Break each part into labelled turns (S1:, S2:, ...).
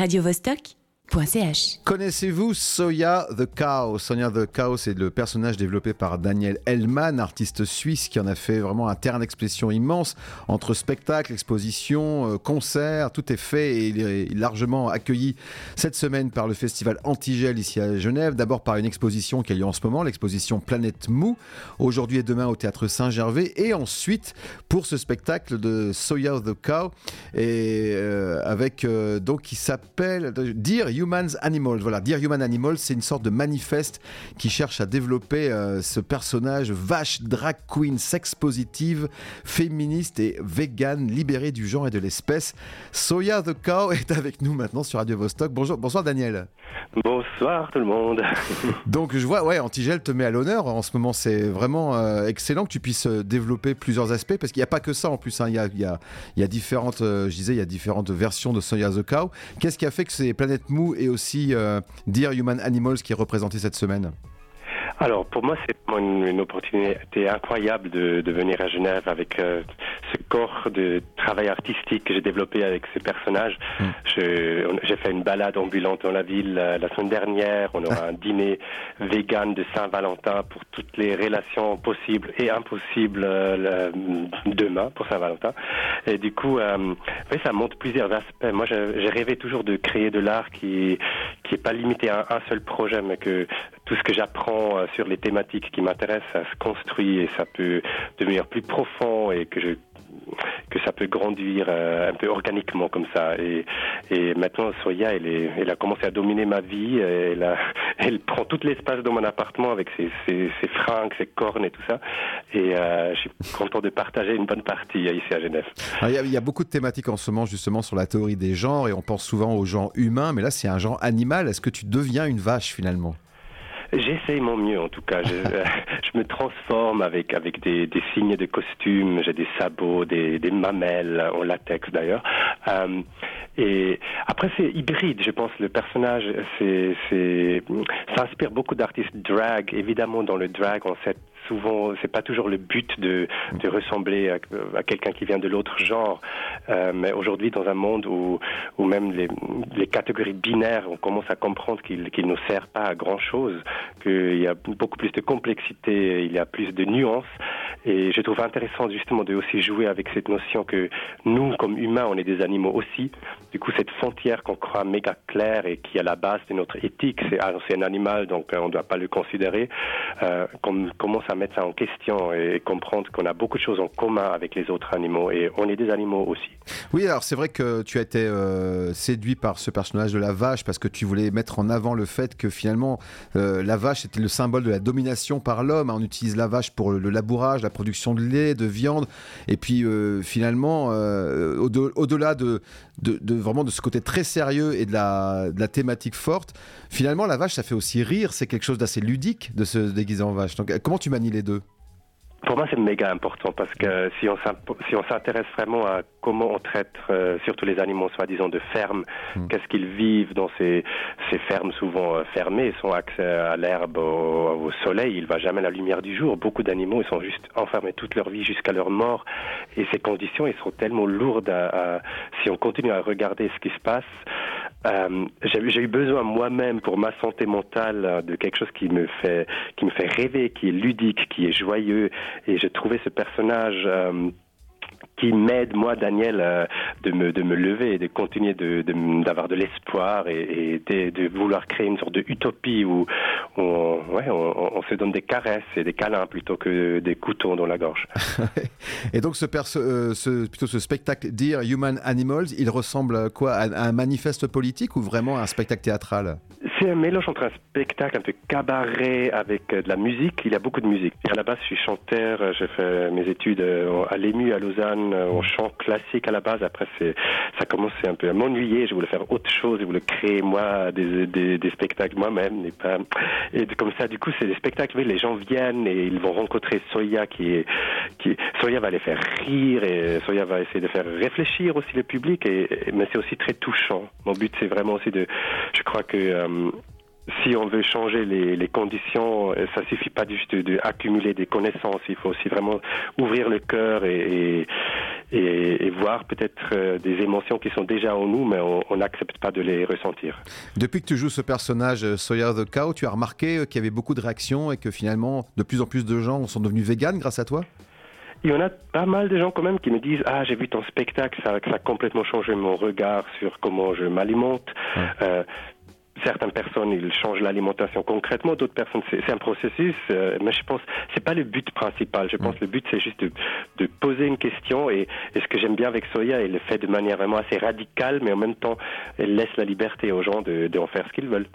S1: radiovostok.ch.
S2: Connaissez-vous Soya the Cow Soya the Cow, c'est le personnage développé par Daniel Hellman, artiste suisse qui en a fait vraiment un terrain d'expression immense entre spectacles, expositions, euh, concerts, tout est fait et il est largement accueilli cette semaine par le festival Antigel ici à Genève. D'abord par une exposition qui a lieu en ce moment, l'exposition Planète Mou, aujourd'hui et demain au théâtre Saint-Gervais, et ensuite pour ce spectacle de Soya the Cow, et euh, avec euh, donc qui s'appelle Dear Humans Animals. Voilà, Dear Human Animals, c'est une sorte de manifeste qui cherche à développer euh, ce personnage vache, drag queen, sex positive, féministe et vegan, libéré du genre et de l'espèce. Soya the Cow est avec nous maintenant sur Radio Vostok. Bonjour, bonsoir Daniel.
S3: Bonsoir tout le monde.
S2: Donc je vois, ouais, Antigel te met à l'honneur en ce moment. C'est vraiment euh, excellent que tu puisses euh, développer plusieurs aspects parce qu'il n'y a pas que ça en plus. hein. Il y, a, il y a- il y a différentes, euh, je disais, il y a différentes versions de Soya the Cow. Qu'est-ce qui a fait que c'est Planète Mou et aussi euh, Dear Human Animals qui est représenté cette semaine.
S3: Alors pour moi c'est une, opportunité incroyable de, de venir à Genève avec euh, ce corps de travail artistique que j'ai développé avec ces personnages.
S2: Mm.
S3: On- J'ai fait une balade ambulante dans la ville euh, la semaine dernière. On aura un dîner vegan de Saint-Valentin pour toutes les relations possibles et impossibles euh, le- demain pour Saint-Valentin. Et du coup, euh, ça montre plusieurs aspects. Moi, j'ai rêvé toujours de créer de l'art qui qui est pas limité à un, seul projet, mais que tout ce que j'apprends sur les thématiques qui m'intéressent, ça se construit et ça peut devenir plus profond et que je que ça peut grandir euh, un peu organiquement comme ça. Et, et maintenant, Soya, elle, est, elle a commencé à dominer ma vie. Elle, elle prend tout l'espace dans mon appartement avec ses, ses, fringues, ses cornes et tout ça. Et euh, je suis content de partager une bonne partie euh, ici à Genève.
S2: Alors, Il y, a, y a beaucoup de thématiques en ce moment justement sur la théorie des genres et on pense souvent au genre humain, mais là c'est un genre animal. Est-ce que tu deviens une vache finalement?
S3: J'essaye mon mieux en tout cas. Je, euh, je me transforme avec avec des, des signes de costume. J'ai des sabots, des, des mamelles en latex d'ailleurs. Euh, et après c'est hybride. Je pense le personnage c'est c'est ça inspire beaucoup d'artistes drag. Évidemment dans le drag on sait souvent c'est pas toujours le but de ressembler à, quelqu'un qui vient de l'autre genre. Euh, mais aujourd'hui dans un monde où même les catégories binaires on commence à comprendre qu'ils qu'ils ne servent pas à grand chose qu'il y a beaucoup plus de complexité, il y a plus de nuances. Et je trouve intéressant justement de aussi jouer avec cette notion que nous, comme humains, on est des animaux aussi. Du coup, cette frontière qu'on croit méga claire et qui est à la base de notre éthique, c'est ah, c'est un animal, donc euh, on ne doit pas le considérer, euh, commence à mettre ça en question et comprendre qu'on a beaucoup de choses en commun avec les autres animaux et on est des animaux aussi.
S2: Oui, alors c'est vrai que tu as été euh, séduit par ce personnage de la vache parce que tu voulais mettre en avant le fait que finalement euh, la vache était le symbole de la domination par l'homme. On utilise la vache pour le, labourage, la production de lait, de viande, et puis euh, finalement, au-de- au-delà de, vraiment de ce côté très sérieux et de la, thématique forte, finalement la vache ça fait aussi rire. C'est quelque chose d'assez ludique de se déguiser en vache. Donc comment tu manies les deux
S3: Pour moi, c'est méga important parce que si on si s'intéresse vraiment à comment on traite euh, surtout les animaux, soi-disant de ferme,
S2: Mm.
S3: qu'est-ce qu'ils vivent dans ces, ces fermes souvent euh, fermées, ils ont accès à l'herbe, au, au soleil, il va jamais la lumière du jour. Beaucoup d'animaux, ils sont juste enfermés toute leur vie jusqu'à leur mort. Et ces conditions, ils sont tellement lourdes. À, à- si on continue à regarder ce qui se passe, euh, j'ai eu besoin moi-même pour ma santé mentale euh, de quelque chose qui me fait qui me fait rêver, qui est ludique, qui est joyeux. Et j'ai trouvé ce personnage. euh, qui m'aide moi Daniel de me de me lever et de continuer de d'avoir de, l'espoir et, de, de vouloir créer une sorte de utopie où on, ouais, on, se donne des caresses et des câlins plutôt que des couteaux dans la gorge.
S2: Et donc euh, ce- plutôt ce spectacle Dear Human Animals, il ressemble quoi? À, à un manifeste politique ou vraiment à un spectacle théâtral?
S3: C'est un mélange entre un spectacle un peu cabaret avec euh, de la musique. Il y a beaucoup de musique. Et à la base, je suis chanteur. euh, J'ai fait mes études euh, à l'EMU à Lausanne en chant classique à la base. Après, ça commençait un peu à m'ennuyer. Je voulais faire autre chose. Je voulais créer moi des, des, spectacles moi-même. Et, comme ça, du coup, c'est des spectacles. oui, les gens viennent et ils vont rencontrer Soya qui qui Soya va les faire rire et Soya va essayer de faire réfléchir aussi le public. Et, mais c'est aussi très touchant. Mon but, c'est vraiment aussi de. Je crois que si on veut changer les, les conditions, euh, ça suffit pas juste de, de accumuler des connaissances. Il faut aussi vraiment ouvrir le cœur et, et, et, voir peut-être des émotions qui sont déjà en nous, mais on n'accepte pas de les ressentir.
S2: Depuis que tu joues ce personnage, Sawyer the Cow, tu as remarqué qu'il y avait beaucoup de réactions et que finalement, de plus en plus de gens sont devenus véganes grâce à toi?
S3: Il y en a pas mal de gens quand même qui me disent ah j'ai vu ton spectacle ça, ça a complètement changé mon regard sur comment je m'alimente euh, certaines personnes ils changent l'alimentation concrètement, d'autres personnes c'est un processus, euh, mais je pense c'est pas le but principal. Je pense que le but c'est juste de, de, poser une question et, et ce que j'aime bien avec Soya, elle le fait de manière vraiment assez radicale, mais en même temps elle laisse la liberté aux gens de, de en faire ce qu'ils veulent.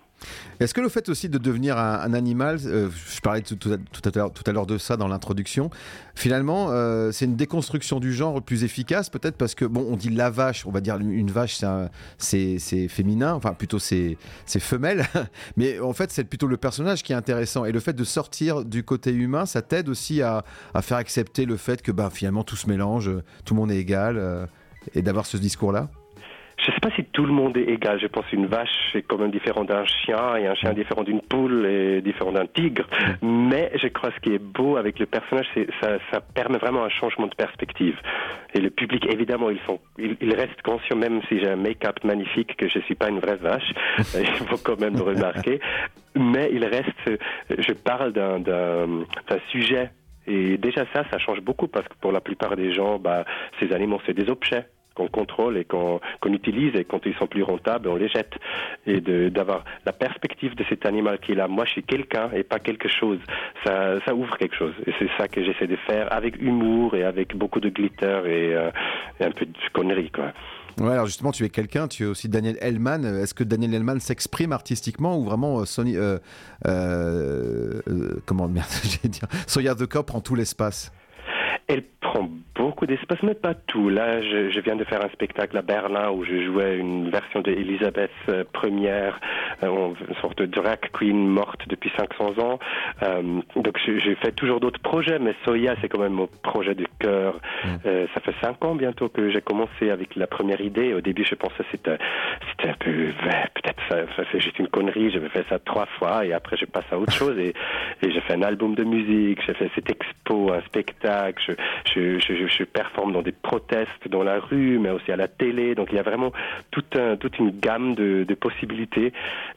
S2: Est-ce que le fait aussi de devenir un, animal, euh, je parlais tout, à l'heure de ça dans l'introduction, finalement, euh, c'est une déconstruction du genre plus efficace, peut-être parce que, bon, on dit la vache, on va dire une vache, c'est féminin, enfin plutôt c'est femelle, mais en fait, c'est plutôt le personnage qui est intéressant. Et le fait de sortir du côté humain, ça t'aide aussi à, faire accepter le fait que bah, finalement tout se mélange, tout le monde est égal, euh, et d'avoir ce discours-là?
S3: Je ne sais pas si tout le monde est égal. Je pense qu'une vache est quand même différent d'un chien et un chien différent d'une poule et différent d'un tigre. Mais je crois que ce qui est beau avec le personnage, c'est ça, ça permet vraiment un changement de perspective. Et le public, évidemment, ils sont, ils, restent conscients, même si j'ai un make-up magnifique, que je suis pas une vraie vache. Il faut quand même le remarquer. Mais il reste, je parle d'un, d'un sujet et déjà ça, ça change beaucoup parce que pour la plupart des gens, bah, ces animaux, c'est des objets qu'on contrôle et qu'on utilise et quand ils sont plus rentables, on les jette. Et d'avoir la perspective de cet animal qui est là, moi je suis quelqu'un et pas quelque chose, ça, ça ouvre quelque chose. Et c'est ça que j'essaie de faire avec humour et avec beaucoup de glitter et, euh, et un peu de conneries. Quoi.
S2: Ouais, alors justement, tu es quelqu'un, tu es aussi Daniel Hellman. Est-ce que Daniel Hellman s'exprime artistiquement ou vraiment euh, Sony, euh, euh, euh, comment merde, dire, Soya the Cop prend tout l'espace?
S3: Elle prend beaucoup d'espace, mais pas tout. Là, je, je, viens de faire un spectacle à Berlin où je jouais une version de Elisabeth première, euh, une sorte de drag queen morte depuis 500 ans. Euh, donc, j'ai fait toujours d'autres projets, mais Soya, c'est quand même mon projet de cœur. Mm. Euh, ça fait cinq ans bientôt que j'ai commencé avec la première idée. Au début, je pensais que c'était, c'était un peu, peut-être ça, ça c'est juste une connerie. J'avais fait ça trois fois et après, je passe à autre chose et, et j'ai fait un album de musique, j'ai fait cette expo, un spectacle, je, je, je, je performe dans des protestes dans la rue, mais aussi à la télé. Donc il y a vraiment toute, un, toute une gamme de, de possibilités.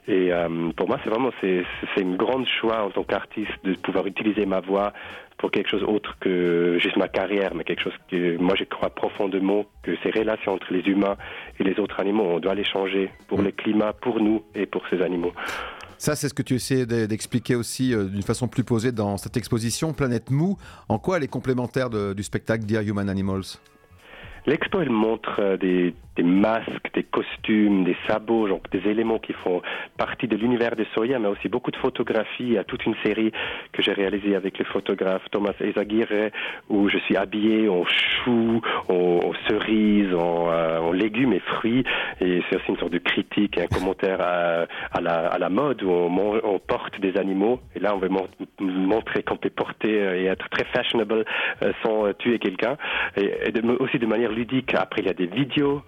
S3: Et euh, pour moi, c'est vraiment c'est, c'est une grande choix en tant qu'artiste de pouvoir utiliser ma voix pour quelque chose autre que juste ma carrière, mais quelque chose que moi je crois profondément que ces relations entre les humains et les autres animaux, on doit les changer pour le climat, pour nous et pour ces animaux.
S2: Ça, c'est ce que tu essaies d'expliquer aussi euh, d'une façon plus posée dans cette exposition Planète Mou. En quoi elle est complémentaire du spectacle Dear Human Animals?
S3: L'expo, elle montre euh, des, des masques, des costumes, des sabots, genre des éléments qui font partie de l'univers de Soya, mais aussi beaucoup de photographies. Il y a toute une série que j'ai réalisée avec le photographe Thomas Ezaguirre, où je suis habillé en choux, en, cerises, euh, en, légumes et fruits. Et c'est aussi une sorte de critique et un commentaire à, la, mode où on, porte des animaux. Et là, on veut montrer qu'on peut porter euh, et être très fashionable euh, sans tuer quelqu'un. Et aussi de manière ludique. Après, il y a des vidéos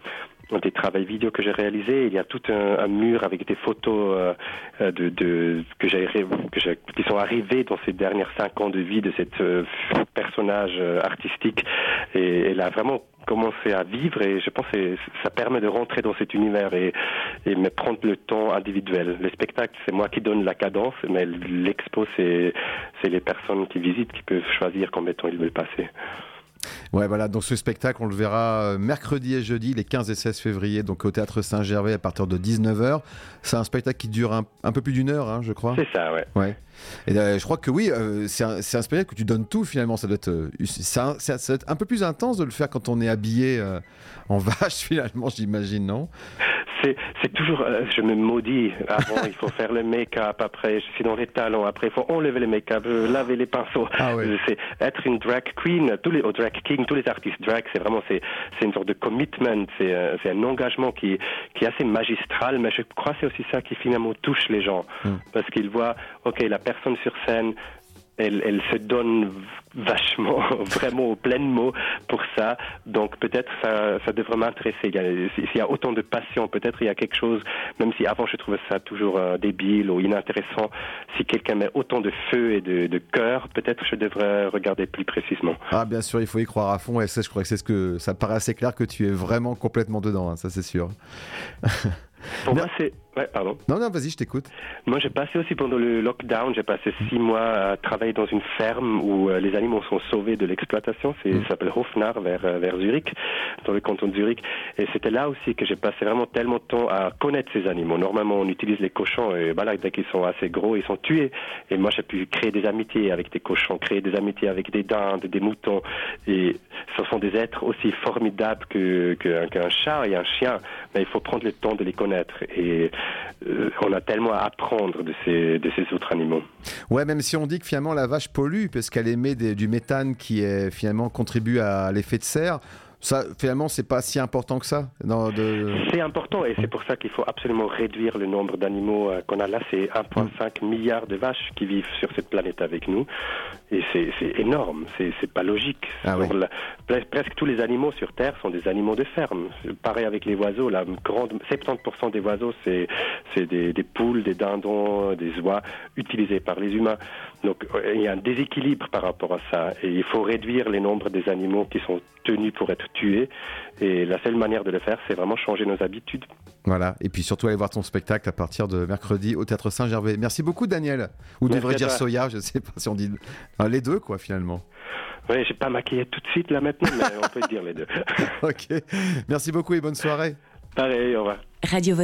S3: des travaux vidéo que j'ai réalisés. Il y a tout un, mur avec des photos euh, euh, de, de, que j'ai qui sont arrivées dans ces dernières cinq ans de vie de cet euh, personnage artistique. Et elle a vraiment commencé à vivre et je pense que ça permet de rentrer dans cet univers et, et me prendre le temps individuel. Le spectacle, c'est moi qui donne la cadence, mais l'expo, c'est les personnes qui visitent qui peuvent choisir combien de temps ils veulent passer.
S2: Ouais, voilà, donc ce spectacle, on le verra euh, mercredi et jeudi, les 15 et 16 février, donc au Théâtre Saint-Gervais à partir de 19h. C'est un spectacle qui dure un, peu plus d'une heure, hein, je crois.
S3: C'est ça, ouais.
S2: ouais. Et euh, je crois que oui, euh, c'est un, un, spectacle que tu donnes tout finalement. Ça doit, être, ça, ça doit être un peu plus intense de le faire quand on est habillé en vache finalement, j'imagine, non?
S3: C'est toujours, euh, je me maudis. Avant, il faut faire le make-up. Après, je suis dans les talons. Après, il faut enlever les make-up, euh, laver les pinceaux. Ah C'est être une drag queen, tous les, drag king, tous les artistes drag, c'est vraiment, c'est, c'est une sorte de commitment. C'est, euh, c'est un engagement qui, qui est assez magistral, mais je crois que c'est aussi ça qui finalement touche les gens. Hmm. Parce qu'ils voient, ok, la personne sur scène, elle, se donne vachement, vraiment au plein mot pour ça. Donc peut-être ça, ça devrait m'intéresser. S'il y a autant de passion, peut-être il y a quelque chose, même si avant je trouvais ça toujours euh, débile ou inintéressant, si quelqu'un met autant de feu et de, de cœur, peut-être je devrais regarder plus précisément.
S2: Ah bien sûr, il faut y croire à fond et ça, je crois que c'est ce que ça paraît assez clair que tu es vraiment complètement dedans, hein, ça c'est sûr.
S3: Pour moi, c'est Ouais, pardon.
S2: Non, non, vas-y, je t'écoute.
S3: Moi, j'ai passé aussi pendant le lockdown, j'ai passé six mois à travailler dans une ferme où euh, les animaux sont sauvés de l'exploitation. C'est, mm. Ça s'appelle Hofnar, vers, euh, vers Zurich, dans le canton de Zurich. Et c'était là aussi que j'ai passé vraiment tellement de temps à connaître ces animaux. Normalement, on utilise les cochons et bah là, dès qu'ils sont assez gros, ils sont tués. Et moi, j'ai pu créer des amitiés avec des cochons, créer des amitiés avec des dindes, des moutons. Et ce sont des êtres aussi formidables que, qu'un chat et un chien. Mais il faut prendre le temps de les connaître. Et euh, on a tellement à apprendre de ces, autres animaux.
S2: Ouais, même si on dit que finalement la vache pollue, parce qu'elle émet du méthane qui finalement contribue à l'effet de serre, ça, finalement, c'est pas si important que ça.
S3: De... C'est important et c'est pour ça qu'il faut absolument réduire le nombre d'animaux euh, qu'on a là. C'est 1,5 milliard de vaches qui vivent sur cette planète avec nous et c'est énorme. C'est pas logique. Ah presque tous les animaux sur Terre sont des animaux de ferme. Pareil avec les oiseaux. La grande 70% des oiseaux, c'est des, des poules, des dindons, des oies utilisés par les humains. Donc euh, il y a un déséquilibre par rapport à ça et il faut réduire les nombres des animaux qui sont tenus pour être tués. Et la seule manière de le faire, c'est vraiment changer nos habitudes.
S2: Voilà, et puis surtout aller voir ton spectacle à partir de mercredi au Théâtre Saint-Gervais. Merci beaucoup Daniel. Ou devrais dire Soya, je ne sais pas si on dit... les deux quoi finalement.
S3: Oui, j'ai pas maquillé tout de suite là maintenant, mais on peut dire les deux.
S2: ok, merci beaucoup et bonne soirée.
S3: Pareil, au revoir. Radio